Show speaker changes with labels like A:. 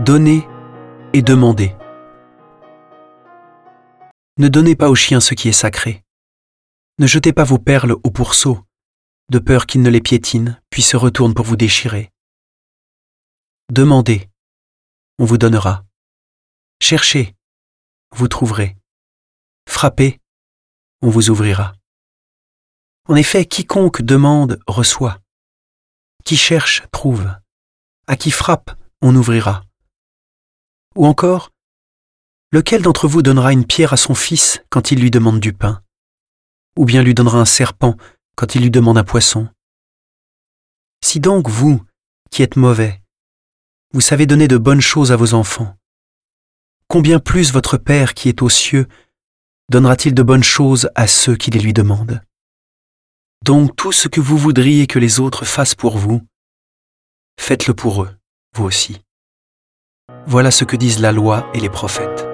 A: Donnez et demandez. Ne donnez pas aux chiens ce qui est sacré. Ne jetez pas vos perles au pourceau, de peur qu'ils ne les piétinent, puis se retournent pour vous déchirer. Demandez, on vous donnera. Cherchez, vous trouverez. Frappez, on vous ouvrira. En effet, quiconque demande reçoit. Qui cherche trouve. À qui frappe, on ouvrira. Ou encore, lequel d'entre vous donnera une pierre à son fils quand il lui demande du pain? Ou bien lui donnera un serpent quand il lui demande un poisson? Si donc vous, qui êtes mauvais, vous savez donner de bonnes choses à vos enfants, combien plus votre Père qui est aux cieux donnera-t-il de bonnes choses à ceux qui les lui demandent? Donc tout ce que vous voudriez que les autres fassent pour vous, faites-le pour eux, vous aussi. Voilà ce que disent la loi et les prophètes.